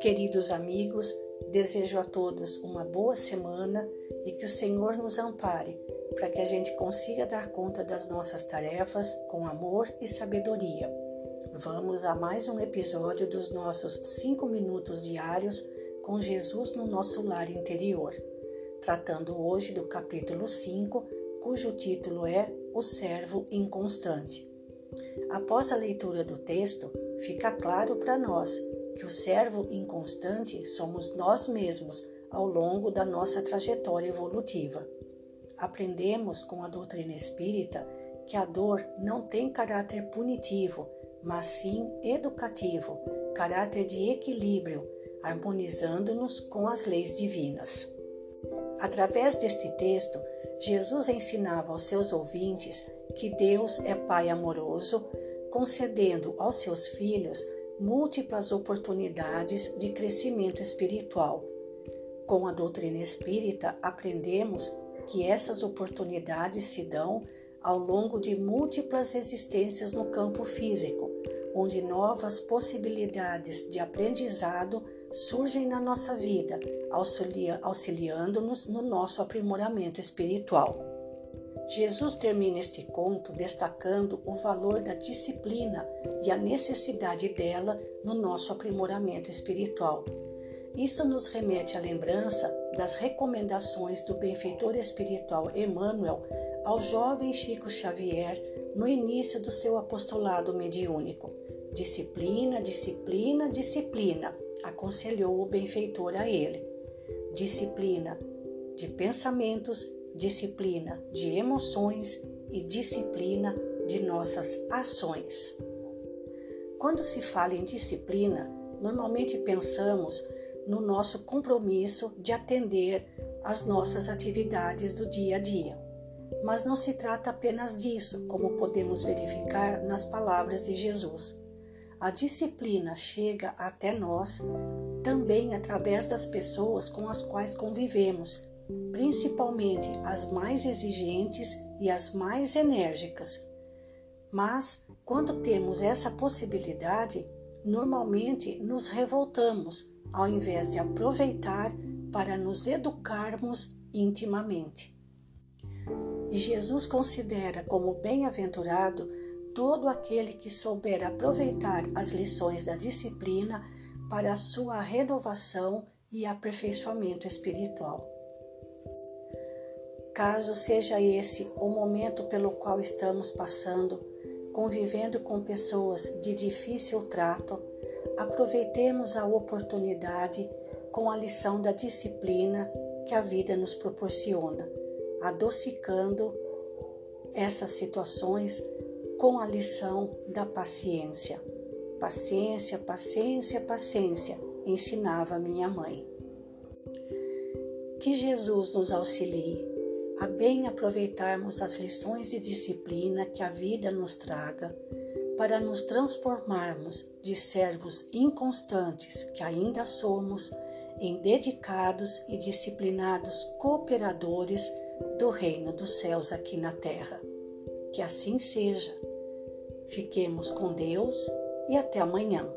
Queridos amigos, desejo a todos uma boa semana e que o Senhor nos ampare para que a gente consiga dar conta das nossas tarefas com amor e sabedoria. Vamos a mais um episódio dos nossos 5 minutos diários com Jesus no nosso lar interior, tratando hoje do capítulo 5, cujo título é O Servo Inconstante. Após a leitura do texto, fica claro para nós que o servo inconstante somos nós mesmos ao longo da nossa trajetória evolutiva. Aprendemos com a doutrina espírita que a dor não tem caráter punitivo, mas sim educativo, caráter de equilíbrio, harmonizando-nos com as leis divinas. Através deste texto, Jesus ensinava aos seus ouvintes que Deus é Pai amoroso, concedendo aos seus filhos múltiplas oportunidades de crescimento espiritual. Com a doutrina espírita, aprendemos que essas oportunidades se dão ao longo de múltiplas existências no campo físico, onde novas possibilidades de aprendizado surgem na nossa vida, auxiliando-nos no nosso aprimoramento espiritual. Jesus termina este conto destacando o valor da disciplina e a necessidade dela no nosso aprimoramento espiritual. Isso nos remete à lembrança das recomendações do benfeitor espiritual Emmanuel ao jovem Chico Xavier no início do seu apostolado mediúnico. Disciplina, disciplina, disciplina, aconselhou o benfeitor a ele. Disciplina de pensamentos, disciplina de emoções e disciplina de nossas ações. Quando se fala em disciplina, normalmente pensamos no nosso compromisso de atender às nossas atividades do dia a dia. Mas não se trata apenas disso, como podemos verificar nas palavras de Jesus. A disciplina chega até nós também através das pessoas com as quais convivemos, principalmente as mais exigentes e as mais enérgicas. Mas, quando temos essa possibilidade, normalmente nos revoltamos ao invés de aproveitar para nos educarmos intimamente. E Jesus considera como bem-aventurado todo aquele que souber aproveitar as lições da disciplina para a sua renovação e aperfeiçoamento espiritual. Caso seja esse o momento pelo qual estamos passando, convivendo com pessoas de difícil trato, aproveitemos a oportunidade com a lição da disciplina que a vida nos proporciona, adocicando essas situações com a lição da paciência. Paciência, paciência, paciência, ensinava minha mãe. Que Jesus nos auxilie a bem aproveitarmos as lições de disciplina que a vida nos traga para nos transformarmos de servos inconstantes que ainda somos em dedicados e disciplinados cooperadores do reino dos céus aqui na terra. Que assim seja. Fiquemos com Deus e até amanhã.